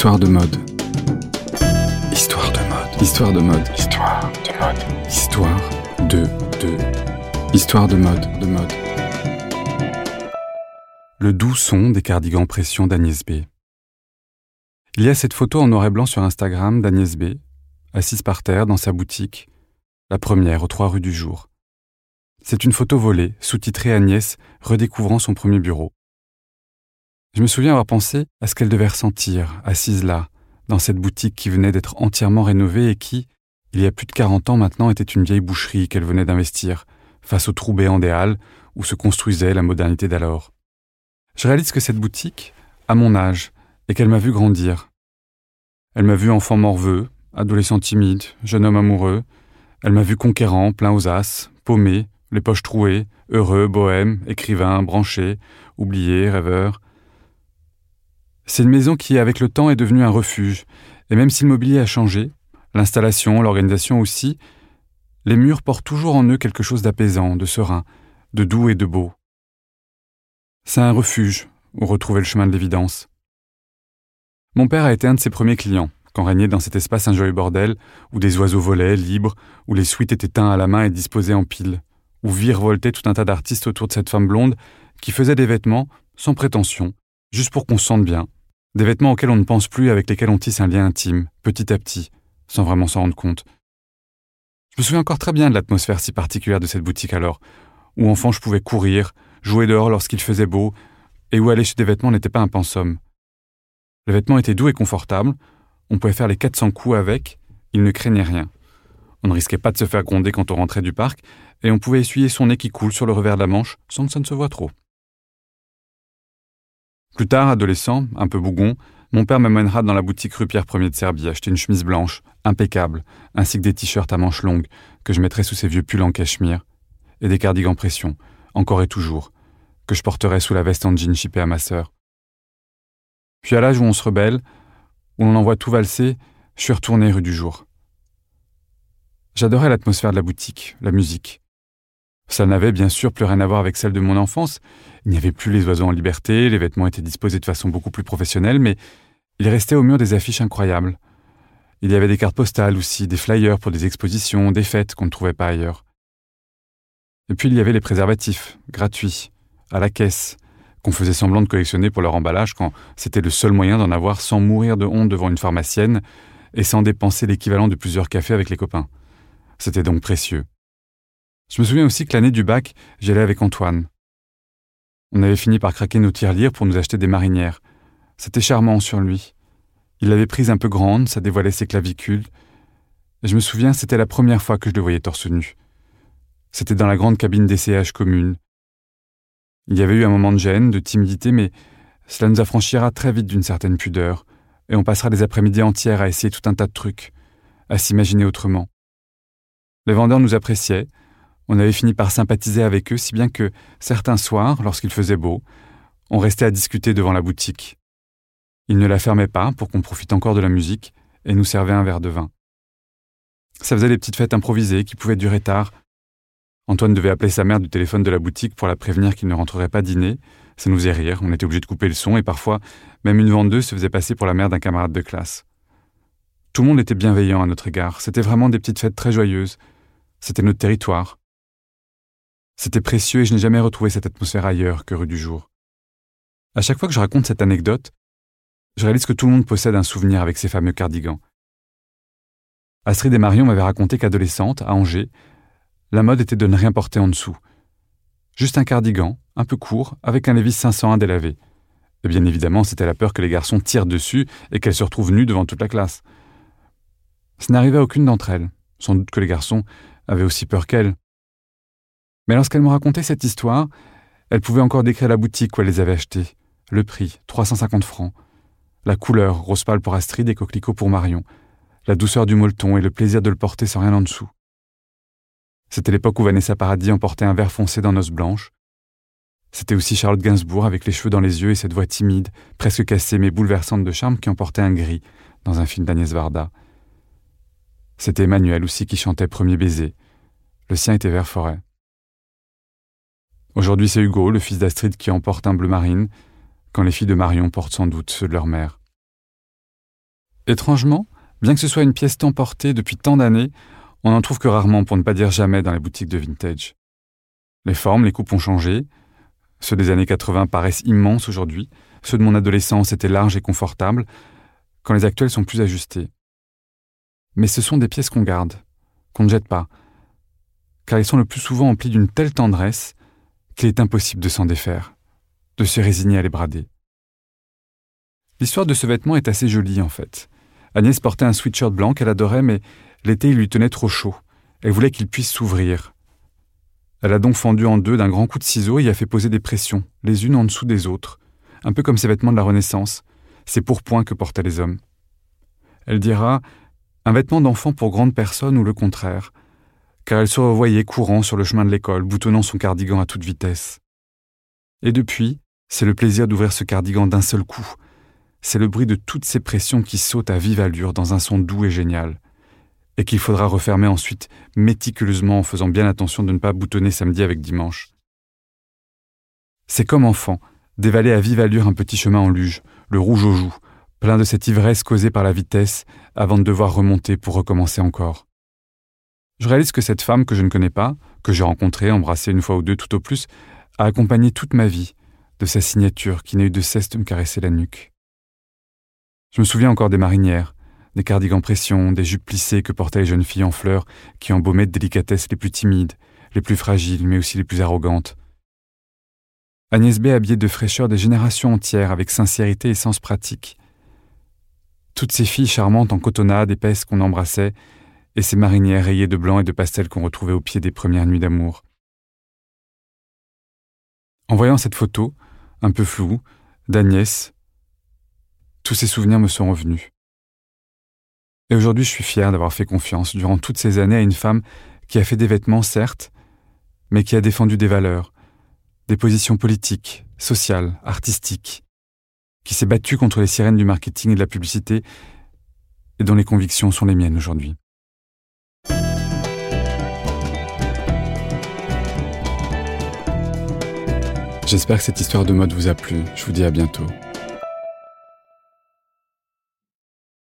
Histoire de mode. Histoire de mode. Histoire de mode. Histoire de mode. Histoire de de. Histoire de mode de mode. Le doux son des cardigans pression d'Agnès B. Il y a cette photo en noir et blanc sur Instagram d'Agnès B, assise par terre dans sa boutique, la première aux trois rues du jour. C'est une photo volée, sous-titrée Agnès redécouvrant son premier bureau. Je me souviens avoir pensé à ce qu'elle devait ressentir, assise là, dans cette boutique qui venait d'être entièrement rénovée et qui, il y a plus de 40 ans maintenant, était une vieille boucherie qu'elle venait d'investir, face au trou béant des halles où se construisait la modernité d'alors. Je réalise que cette boutique, à mon âge, et qu'elle m'a vu grandir. Elle m'a vu enfant morveux, adolescent timide, jeune homme amoureux. Elle m'a vu conquérant, plein aux as, paumé, les poches trouées, heureux, bohème, écrivain, branché, oublié, rêveur. C'est une maison qui, avec le temps, est devenue un refuge, et même si le mobilier a changé, l'installation, l'organisation aussi, les murs portent toujours en eux quelque chose d'apaisant, de serein, de doux et de beau. C'est un refuge où retrouver le chemin de l'évidence. Mon père a été un de ses premiers clients, quand régnait dans cet espace un joyeux bordel, où des oiseaux volaient, libres, où les suites étaient teints à la main et disposés en piles, où virevoltaient tout un tas d'artistes autour de cette femme blonde qui faisait des vêtements, sans prétention, juste pour qu'on se sente bien, des vêtements auxquels on ne pense plus, avec lesquels on tisse un lien intime, petit à petit, sans vraiment s'en rendre compte. Je me souviens encore très bien de l'atmosphère si particulière de cette boutique alors, où enfant je pouvais courir, jouer dehors lorsqu'il faisait beau, et où aller chez des vêtements n'était pas un pensum. Le vêtement était doux et confortable, on pouvait faire les 400 coups avec, il ne craignait rien. On ne risquait pas de se faire gronder quand on rentrait du parc, et on pouvait essuyer son nez qui coule sur le revers de la manche sans que ça ne se voie trop. Plus tard, adolescent, un peu bougon, mon père m'amènera dans la boutique rue Pierre Ier de Serbie acheter une chemise blanche, impeccable, ainsi que des t-shirts à manches longues que je mettrais sous ces vieux pulls en cachemire, et des cardigans pression, encore et toujours, que je porterais sous la veste en jean chippée à ma sœur. Puis à l'âge où on se rebelle, où l'on envoie tout valser, je suis retourné rue du jour. J'adorais l'atmosphère de la boutique, la musique. Ça n'avait bien sûr plus rien à voir avec celle de mon enfance. Il n'y avait plus les oiseaux en liberté, les vêtements étaient disposés de façon beaucoup plus professionnelle, mais il restait au mur des affiches incroyables. Il y avait des cartes postales aussi, des flyers pour des expositions, des fêtes qu'on ne trouvait pas ailleurs. Et puis il y avait les préservatifs, gratuits, à la caisse, qu'on faisait semblant de collectionner pour leur emballage quand c'était le seul moyen d'en avoir sans mourir de honte devant une pharmacienne et sans dépenser l'équivalent de plusieurs cafés avec les copains. C'était donc précieux. Je me souviens aussi que l'année du bac, j'y allais avec Antoine. On avait fini par craquer nos tirelires pour nous acheter des marinières. C'était charmant sur lui. Il l'avait prise un peu grande, ça dévoilait ses clavicules. Et je me souviens, c'était la première fois que je le voyais torse nu. C'était dans la grande cabine d'essayage commune. Il y avait eu un moment de gêne, de timidité, mais cela nous affranchira très vite d'une certaine pudeur, et on passera des après-midi entières à essayer tout un tas de trucs, à s'imaginer autrement. Les vendeurs nous appréciaient, on avait fini par sympathiser avec eux, si bien que, certains soirs, lorsqu'il faisait beau, on restait à discuter devant la boutique. Ils ne la fermaient pas pour qu'on profite encore de la musique et nous servaient un verre de vin. Ça faisait des petites fêtes improvisées qui pouvaient durer tard. Antoine devait appeler sa mère du téléphone de la boutique pour la prévenir qu'il ne rentrerait pas dîner. Ça nous faisait rire, on était obligé de couper le son et parfois, même une vendeuse se faisait passer pour la mère d'un camarade de classe. Tout le monde était bienveillant à notre égard. C'était vraiment des petites fêtes très joyeuses. C'était notre territoire. C'était précieux et je n'ai jamais retrouvé cette atmosphère ailleurs que rue du jour. À chaque fois que je raconte cette anecdote, je réalise que tout le monde possède un souvenir avec ces fameux cardigans. Astrid et Marion m'avaient raconté qu'adolescente, à Angers, la mode était de ne rien porter en dessous. Juste un cardigan, un peu court, avec un Levi's 501 délavé. Et bien évidemment, c'était la peur que les garçons tirent dessus et qu'elles se retrouvent nues devant toute la classe. Ce n'arrivait à aucune d'entre elles. Sans doute que les garçons avaient aussi peur qu'elles. Mais lorsqu'elle me racontait cette histoire, elle pouvait encore décrire la boutique où elle les avait achetés, le prix, 350 francs, la couleur, rose pâle pour Astrid et coquelicot pour Marion, la douceur du molleton et le plaisir de le porter sans rien en dessous. C'était l'époque où Vanessa Paradis emportait un verre foncé dans noces blanches. C'était aussi Charlotte Gainsbourg avec les cheveux dans les yeux et cette voix timide, presque cassée mais bouleversante de charme qui emportait un gris dans un film d'Agnès Varda. C'était Emmanuel aussi qui chantait Premier baiser. Le sien était vert forêt. Aujourd'hui, c'est Hugo, le fils d'Astrid, qui emporte un bleu marine, quand les filles de Marion portent sans doute ceux de leur mère. Étrangement, bien que ce soit une pièce tant portée depuis tant d'années, on n'en trouve que rarement, pour ne pas dire jamais, dans les boutiques de vintage. Les formes, les coupes ont changé. Ceux des années 80 paraissent immenses aujourd'hui. Ceux de mon adolescence étaient larges et confortables, quand les actuels sont plus ajustés. Mais ce sont des pièces qu'on garde, qu'on ne jette pas, car ils sont le plus souvent emplis d'une telle tendresse qu'il est impossible de s'en défaire, de se résigner à les brader. L'histoire de ce vêtement est assez jolie en fait. Agnès portait un sweatshirt blanc qu'elle adorait, mais l'été il lui tenait trop chaud. Elle voulait qu'il puisse s'ouvrir. Elle a donc fendu en deux d'un grand coup de ciseau et y a fait poser des pressions, les unes en dessous des autres, un peu comme ces vêtements de la Renaissance, ces pourpoints que portaient les hommes. Elle dira un vêtement d'enfant pour grande personne ou le contraire, car elle se revoyait courant sur le chemin de l'école, boutonnant son cardigan à toute vitesse. Et depuis, c'est le plaisir d'ouvrir ce cardigan d'un seul coup, c'est le bruit de toutes ces pressions qui sautent à vive allure dans un son doux et génial, et qu'il faudra refermer ensuite méticuleusement en faisant bien attention de ne pas boutonner samedi avec dimanche. C'est comme enfant, dévaler à vive allure un petit chemin en luge, le rouge aux joues, plein de cette ivresse causée par la vitesse, avant de devoir remonter pour recommencer encore. Je réalise que cette femme que je ne connais pas, que j'ai rencontrée, embrassée une fois ou deux tout au plus, a accompagné toute ma vie, de sa signature qui n'a eu de cesse de me caresser la nuque. Je me souviens encore des marinières, des cardigans pression, des jupes plissées que portaient les jeunes filles en fleurs qui embaumaient de délicatesse les plus timides, les plus fragiles, mais aussi les plus arrogantes. Agnès B habillait de fraîcheur des générations entières avec sincérité et sens pratique. Toutes ces filles charmantes en cotonnade épaisse qu'on embrassait, et ces marinières rayées de blanc et de pastel qu'on retrouvait au pied des premières nuits d'amour. En voyant cette photo, un peu floue, d'Agnès, tous ces souvenirs me sont revenus. Et aujourd'hui, je suis fier d'avoir fait confiance durant toutes ces années à une femme qui a fait des vêtements, certes, mais qui a défendu des valeurs, des positions politiques, sociales, artistiques, qui s'est battue contre les sirènes du marketing et de la publicité, et dont les convictions sont les miennes aujourd'hui. J'espère que cette histoire de mode vous a plu. Je vous dis à bientôt.